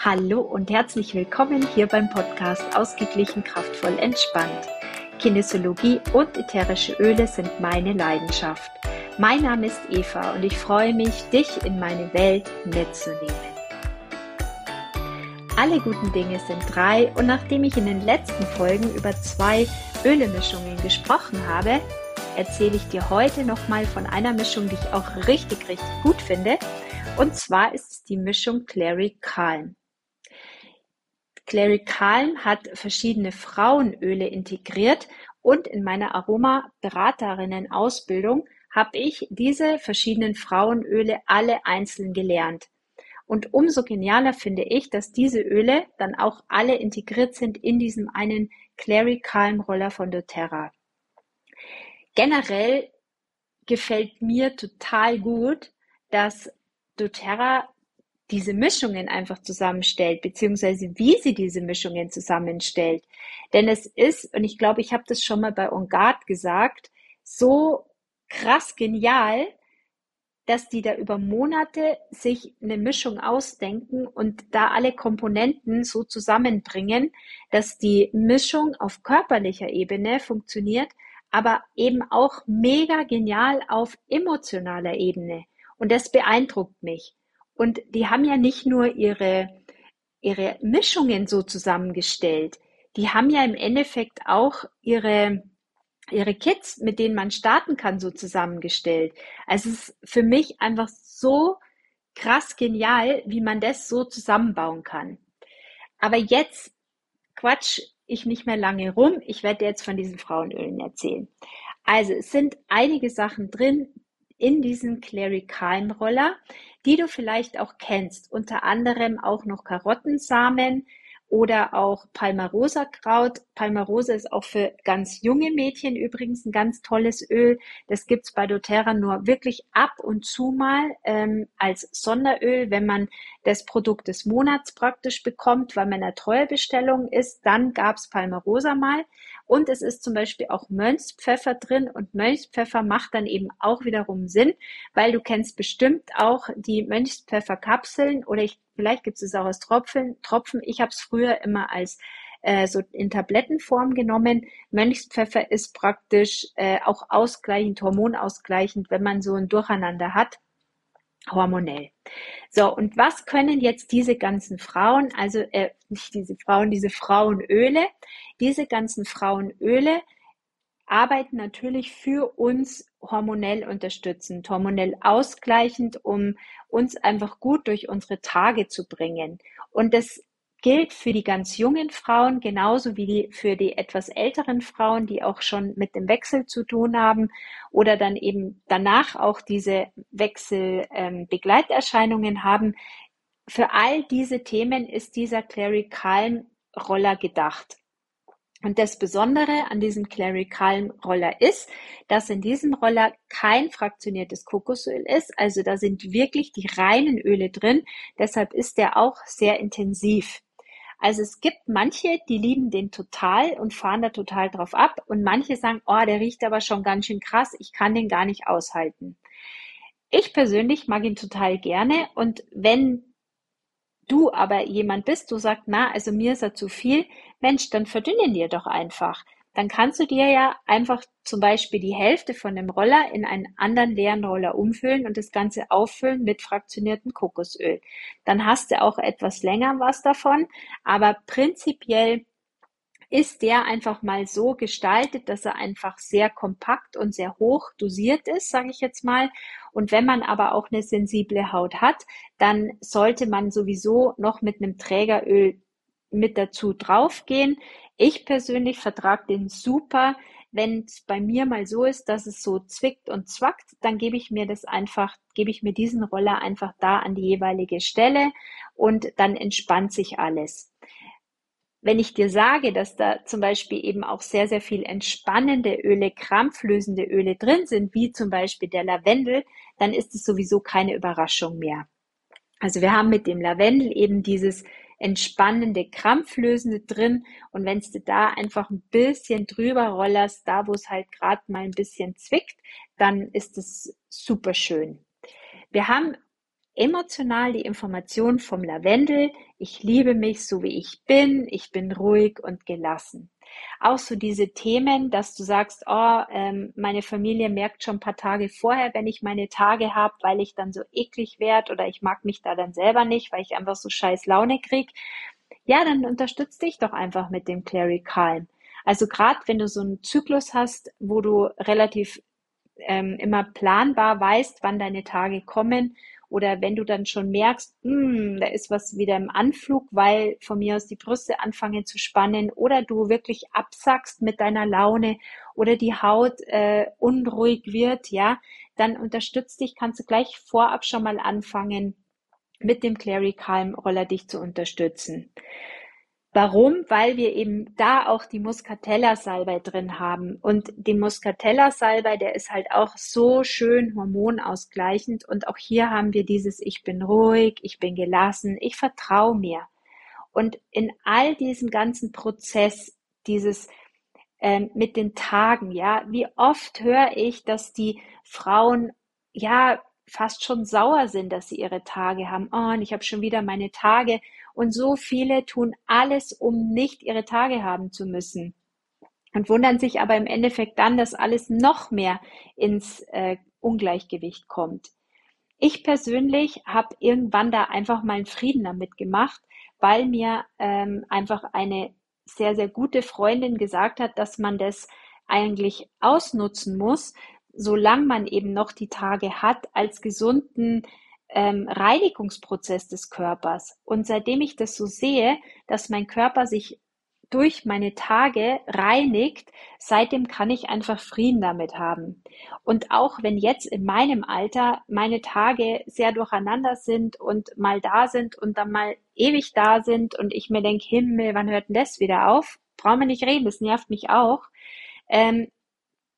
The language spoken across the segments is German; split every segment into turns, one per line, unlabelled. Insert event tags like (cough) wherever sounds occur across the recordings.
Hallo und herzlich willkommen hier beim Podcast Ausgeglichen, kraftvoll, entspannt. Kinesiologie und ätherische Öle sind meine Leidenschaft. Mein Name ist Eva und ich freue mich, dich in meine Welt mitzunehmen. Alle guten Dinge sind drei und nachdem ich in den letzten Folgen über zwei Ölemischungen gesprochen habe, erzähle ich dir heute nochmal von einer Mischung, die ich auch richtig, richtig gut finde. Und zwar ist es die Mischung Clary Calm. Clary Calm hat verschiedene Frauenöle integriert und in meiner Aroma-Beraterinnen-Ausbildung habe ich diese verschiedenen Frauenöle alle einzeln gelernt. Und umso genialer finde ich, dass diese Öle dann auch alle integriert sind in diesem einen Clary Calm Roller von doTERRA. Generell gefällt mir total gut, dass doTERRA diese Mischungen einfach zusammenstellt, beziehungsweise wie sie diese Mischungen zusammenstellt. Denn es ist, und ich glaube, ich habe das schon mal bei On Guard gesagt, so krass genial, dass die da über Monate sich eine Mischung ausdenken und da alle Komponenten so zusammenbringen, dass die Mischung auf körperlicher Ebene funktioniert, aber eben auch mega genial auf emotionaler Ebene. Und das beeindruckt mich. Und die haben ja nicht nur ihre, ihre Mischungen so zusammengestellt, die haben ja im Endeffekt auch ihre, ihre Kits, mit denen man starten kann, so zusammengestellt. Also es ist für mich einfach so krass genial, wie man das so zusammenbauen kann. Aber jetzt quatsch ich nicht mehr lange rum. Ich werde jetzt von diesen Frauenölen erzählen. Also es sind einige Sachen drin in diesem Clary Calm Roller, die du vielleicht auch kennst, unter anderem auch noch Karottensamen oder auch Palmarosa Kraut. Palmarosa ist auch für ganz junge Mädchen übrigens ein ganz tolles Öl. Das gibt's bei doTERRA nur wirklich ab und zu mal ähm, als Sonderöl, wenn man das Produkt des Monats praktisch bekommt, weil man eine treue Bestellung ist. Dann gab's Palmarosa mal. Und es ist zum Beispiel auch Mönchspfeffer drin und Mönchspfeffer macht dann eben auch wiederum Sinn, weil du kennst bestimmt auch die Mönchspfefferkapseln oder ich, vielleicht gibt es auch als Tropfen. Tropfen. Ich habe es früher immer als äh, so in Tablettenform genommen. Mönchspfeffer ist praktisch äh, auch ausgleichend, hormonausgleichend, wenn man so ein Durcheinander hat hormonell. So, und was können jetzt diese ganzen Frauen, also äh, nicht diese Frauen, diese Frauenöle, diese ganzen Frauenöle arbeiten natürlich für uns hormonell unterstützend, hormonell ausgleichend, um uns einfach gut durch unsere Tage zu bringen. Und das gilt für die ganz jungen Frauen genauso wie für die etwas älteren Frauen, die auch schon mit dem Wechsel zu tun haben oder dann eben danach auch diese Wechselbegleiterscheinungen ähm, haben. Für all diese Themen ist dieser Calm Roller gedacht. Und das Besondere an diesem Calm Roller ist, dass in diesem Roller kein fraktioniertes Kokosöl ist. Also da sind wirklich die reinen Öle drin. Deshalb ist der auch sehr intensiv. Also es gibt manche, die lieben den total und fahren da total drauf ab. Und manche sagen, oh, der riecht aber schon ganz schön krass, ich kann den gar nicht aushalten. Ich persönlich mag ihn total gerne. Und wenn du aber jemand bist, du sagst, na, also mir ist er zu viel, Mensch, dann verdünnen dir doch einfach dann kannst du dir ja einfach zum Beispiel die Hälfte von dem Roller in einen anderen leeren Roller umfüllen und das Ganze auffüllen mit fraktioniertem Kokosöl. Dann hast du auch etwas länger was davon, aber prinzipiell ist der einfach mal so gestaltet, dass er einfach sehr kompakt und sehr hoch dosiert ist, sage ich jetzt mal. Und wenn man aber auch eine sensible Haut hat, dann sollte man sowieso noch mit einem Trägeröl mit dazu draufgehen. Ich persönlich vertrage den super. Wenn es bei mir mal so ist, dass es so zwickt und zwackt, dann gebe ich mir das einfach, gebe ich mir diesen Roller einfach da an die jeweilige Stelle und dann entspannt sich alles. Wenn ich dir sage, dass da zum Beispiel eben auch sehr, sehr viel entspannende Öle, krampflösende Öle drin sind, wie zum Beispiel der Lavendel, dann ist es sowieso keine Überraschung mehr. Also wir haben mit dem Lavendel eben dieses entspannende, krampflösende drin. Und wenn du da einfach ein bisschen drüber rollerst, da wo es halt gerade mal ein bisschen zwickt, dann ist es super schön. Wir haben emotional die Information vom Lavendel, ich liebe mich so wie ich bin, ich bin ruhig und gelassen. Auch so diese Themen, dass du sagst, oh, ähm, meine Familie merkt schon ein paar Tage vorher, wenn ich meine Tage habe, weil ich dann so eklig werde oder ich mag mich da dann selber nicht, weil ich einfach so scheiß Laune krieg. Ja, dann unterstütz dich doch einfach mit dem Clary Calm. Also gerade wenn du so einen Zyklus hast, wo du relativ ähm, immer planbar weißt, wann deine Tage kommen oder wenn du dann schon merkst, hm, da ist was wieder im Anflug, weil von mir aus die Brüste anfangen zu spannen oder du wirklich absackst mit deiner Laune oder die Haut äh, unruhig wird, ja, dann unterstützt dich, kannst du gleich vorab schon mal anfangen, mit dem Clary Calm Roller dich zu unterstützen. Warum? Weil wir eben da auch die Muscatella-Salbei drin haben. Und die Muscatella-Salbei, der ist halt auch so schön hormonausgleichend. Und auch hier haben wir dieses Ich bin ruhig, ich bin gelassen, ich vertraue mir. Und in all diesem ganzen Prozess, dieses ähm, mit den Tagen, ja, wie oft höre ich, dass die Frauen ja fast schon sauer sind, dass sie ihre Tage haben. Oh, und ich habe schon wieder meine Tage. Und so viele tun alles, um nicht ihre Tage haben zu müssen. Und wundern sich aber im Endeffekt dann, dass alles noch mehr ins äh, Ungleichgewicht kommt. Ich persönlich habe irgendwann da einfach mal einen Frieden damit gemacht, weil mir ähm, einfach eine sehr, sehr gute Freundin gesagt hat, dass man das eigentlich ausnutzen muss, solange man eben noch die Tage hat, als gesunden ähm, Reinigungsprozess des Körpers. Und seitdem ich das so sehe, dass mein Körper sich durch meine Tage reinigt, seitdem kann ich einfach Frieden damit haben. Und auch wenn jetzt in meinem Alter meine Tage sehr durcheinander sind und mal da sind und dann mal ewig da sind und ich mir denke, Himmel, wann hört denn das wieder auf? Brauchen wir nicht reden, das nervt mich auch. Ähm,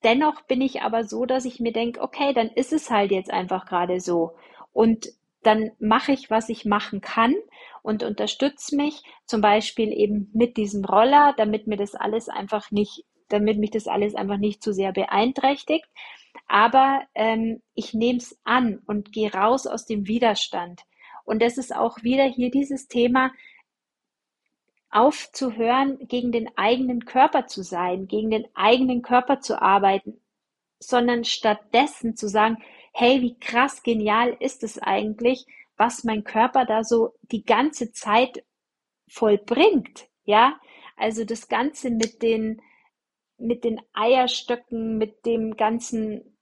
dennoch bin ich aber so, dass ich mir denke, okay, dann ist es halt jetzt einfach gerade so. Und dann mache ich, was ich machen kann und unterstütze mich zum Beispiel eben mit diesem Roller, damit mir das alles einfach nicht, damit mich das alles einfach nicht zu sehr beeinträchtigt. Aber ähm, ich nehme es an und gehe raus aus dem Widerstand. Und das ist auch wieder hier dieses Thema, aufzuhören, gegen den eigenen Körper zu sein, gegen den eigenen Körper zu arbeiten, sondern stattdessen zu sagen, hey, wie krass genial ist es eigentlich, was mein Körper da so die ganze Zeit vollbringt, ja? Also das Ganze mit den, mit den Eierstöcken, mit dem ganzen,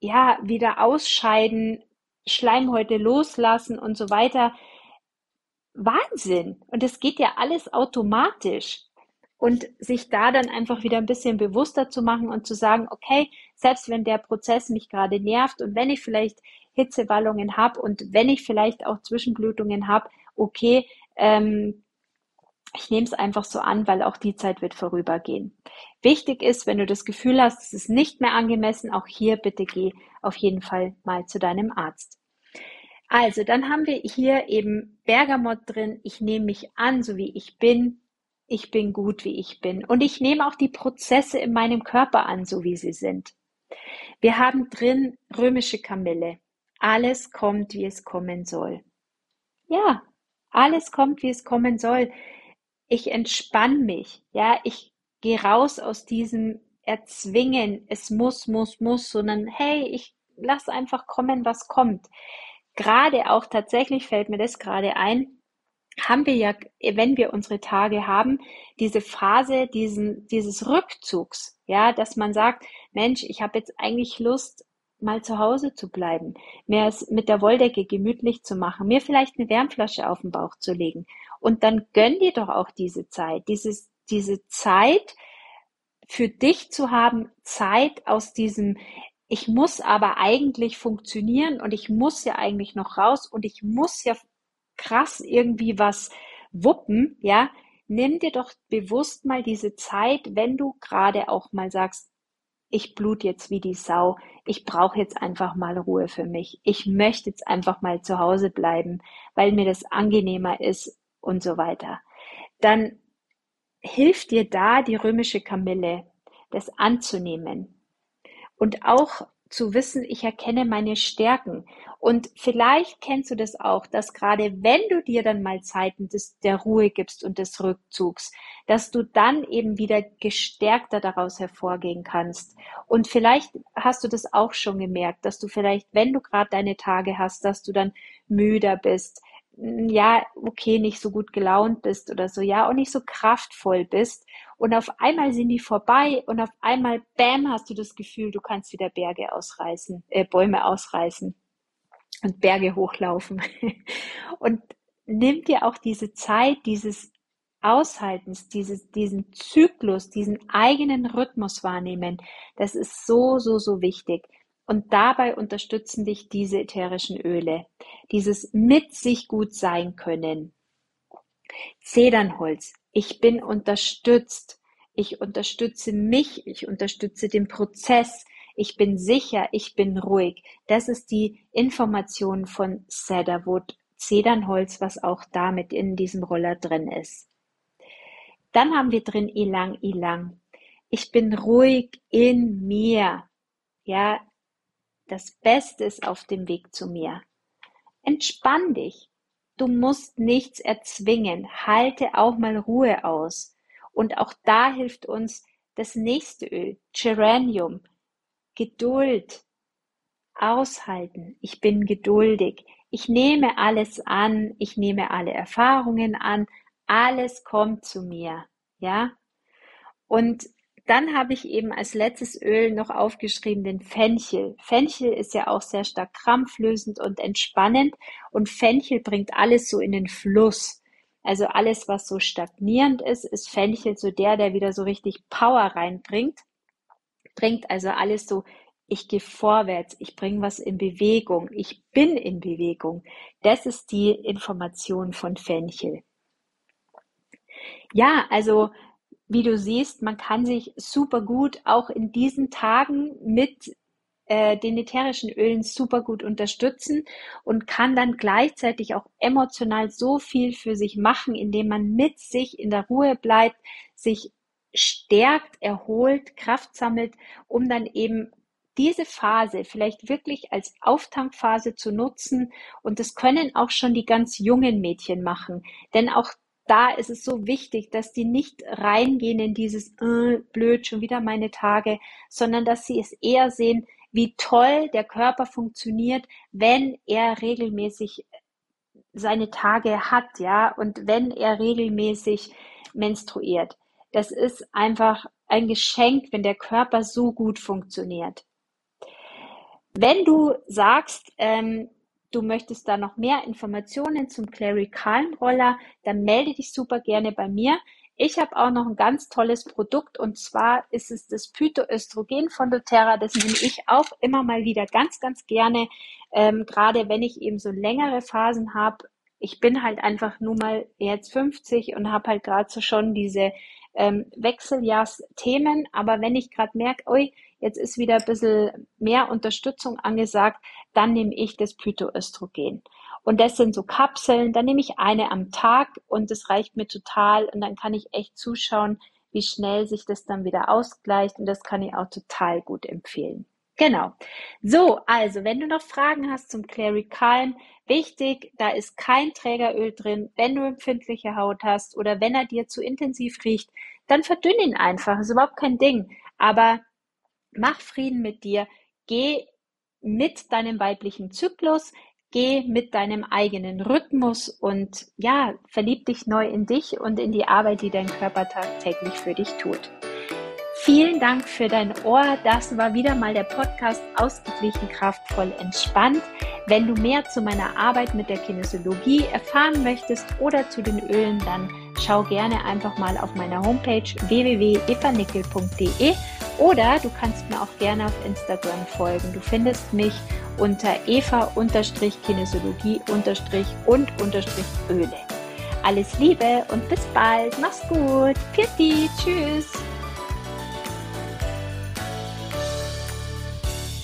ja, wieder ausscheiden, Schleimhäute loslassen und so weiter. Wahnsinn! Und das geht ja alles automatisch und sich da dann einfach wieder ein bisschen bewusster zu machen und zu sagen, okay, selbst wenn der Prozess mich gerade nervt und wenn ich vielleicht Hitzewallungen habe und wenn ich vielleicht auch Zwischenblutungen habe, okay, ähm, ich nehme es einfach so an, weil auch die Zeit wird vorübergehen. Wichtig ist, wenn du das Gefühl hast, es ist nicht mehr angemessen, auch hier bitte geh auf jeden Fall mal zu deinem Arzt. Also, dann haben wir hier eben Bergamot drin. Ich nehme mich an, so wie ich bin ich bin gut, wie ich bin. Und ich nehme auch die Prozesse in meinem Körper an, so wie sie sind. Wir haben drin römische Kamille. Alles kommt, wie es kommen soll. Ja, alles kommt, wie es kommen soll. Ich entspanne mich. Ja, ich gehe raus aus diesem Erzwingen. Es muss, muss, muss, sondern hey, ich lass einfach kommen, was kommt. Gerade auch tatsächlich fällt mir das gerade ein haben wir ja, wenn wir unsere Tage haben, diese Phase diesen, dieses Rückzugs, ja, dass man sagt, Mensch, ich habe jetzt eigentlich Lust, mal zu Hause zu bleiben, mir es mit der Wolldecke gemütlich zu machen, mir vielleicht eine Wärmflasche auf den Bauch zu legen. Und dann gönn dir doch auch diese Zeit, dieses, diese Zeit für dich zu haben, Zeit aus diesem, ich muss aber eigentlich funktionieren und ich muss ja eigentlich noch raus und ich muss ja krass irgendwie was wuppen, ja, nimm dir doch bewusst mal diese Zeit, wenn du gerade auch mal sagst, ich blut jetzt wie die Sau, ich brauche jetzt einfach mal Ruhe für mich, ich möchte jetzt einfach mal zu Hause bleiben, weil mir das angenehmer ist und so weiter. Dann hilft dir da die römische Kamille, das anzunehmen. Und auch zu wissen, ich erkenne meine Stärken. Und vielleicht kennst du das auch, dass gerade wenn du dir dann mal Zeiten des, der Ruhe gibst und des Rückzugs, dass du dann eben wieder gestärkter daraus hervorgehen kannst. Und vielleicht hast du das auch schon gemerkt, dass du vielleicht, wenn du gerade deine Tage hast, dass du dann müder bist, ja, okay, nicht so gut gelaunt bist oder so, ja, und nicht so kraftvoll bist. Und auf einmal sind die vorbei und auf einmal, bam, hast du das Gefühl, du kannst wieder Berge ausreißen, äh, Bäume ausreißen und Berge hochlaufen. (laughs) und nimm dir auch diese Zeit, dieses Aushaltens, dieses, diesen Zyklus, diesen eigenen Rhythmus wahrnehmen. Das ist so, so, so wichtig. Und dabei unterstützen dich diese ätherischen Öle. Dieses mit sich gut sein können. Zedernholz. Ich bin unterstützt. Ich unterstütze mich. Ich unterstütze den Prozess. Ich bin sicher. Ich bin ruhig. Das ist die Information von Cedarwood. Zedernholz, was auch damit in diesem Roller drin ist. Dann haben wir drin Ilang Ilang. Ich bin ruhig in mir. Ja, das Beste ist auf dem Weg zu mir. Entspann dich. Du musst nichts erzwingen. Halte auch mal Ruhe aus. Und auch da hilft uns das nächste Öl, Geranium. Geduld. Aushalten. Ich bin geduldig. Ich nehme alles an. Ich nehme alle Erfahrungen an. Alles kommt zu mir. Ja? Und dann habe ich eben als letztes Öl noch aufgeschrieben den Fenchel. Fenchel ist ja auch sehr stark krampflösend und entspannend und Fenchel bringt alles so in den Fluss. Also alles, was so stagnierend ist, ist Fenchel so der, der wieder so richtig Power reinbringt. Bringt also alles so, ich gehe vorwärts, ich bringe was in Bewegung, ich bin in Bewegung. Das ist die Information von Fenchel. Ja, also wie du siehst, man kann sich super gut auch in diesen Tagen mit äh, den ätherischen Ölen super gut unterstützen und kann dann gleichzeitig auch emotional so viel für sich machen, indem man mit sich in der Ruhe bleibt, sich stärkt, erholt, Kraft sammelt, um dann eben diese Phase vielleicht wirklich als Auftankphase zu nutzen. Und das können auch schon die ganz jungen Mädchen machen. Denn auch da ist es so wichtig, dass die nicht reingehen in dieses äh, blöd, schon wieder meine Tage, sondern dass sie es eher sehen, wie toll der Körper funktioniert, wenn er regelmäßig seine Tage hat, ja, und wenn er regelmäßig menstruiert. Das ist einfach ein Geschenk, wenn der Körper so gut funktioniert. Wenn du sagst, ähm, du möchtest da noch mehr Informationen zum Clary Calm Roller, dann melde dich super gerne bei mir. Ich habe auch noch ein ganz tolles Produkt und zwar ist es das Phytoöstrogen von doTERRA. Das nehme ich auch immer mal wieder ganz, ganz gerne, ähm, gerade wenn ich eben so längere Phasen habe. Ich bin halt einfach nur mal jetzt 50 und habe halt gerade so schon diese ähm, Wechseljahrsthemen. Aber wenn ich gerade merke, ui, jetzt ist wieder ein bisschen mehr Unterstützung angesagt, dann nehme ich das Phytoöstrogen. Und das sind so Kapseln, dann nehme ich eine am Tag und das reicht mir total und dann kann ich echt zuschauen, wie schnell sich das dann wieder ausgleicht und das kann ich auch total gut empfehlen. Genau. So, also, wenn du noch Fragen hast zum Clary Calm, wichtig, da ist kein Trägeröl drin. Wenn du empfindliche Haut hast oder wenn er dir zu intensiv riecht, dann verdünn ihn einfach. Ist überhaupt kein Ding. Aber mach Frieden mit dir. Geh mit deinem weiblichen Zyklus. Geh mit deinem eigenen Rhythmus und ja, verlieb dich neu in dich und in die Arbeit, die dein Körper tagtäglich für dich tut. Vielen Dank für dein Ohr. Das war wieder mal der Podcast Ausgeglichen, kraftvoll, entspannt. Wenn du mehr zu meiner Arbeit mit der Kinesiologie erfahren möchtest oder zu den Ölen, dann schau gerne einfach mal auf meiner Homepage www.evanickel.de oder du kannst mir auch gerne auf Instagram folgen. Du findest mich unter eva-kinesiologie- und Öle. Alles Liebe und bis bald. Mach's gut. Pfiat Tschüss.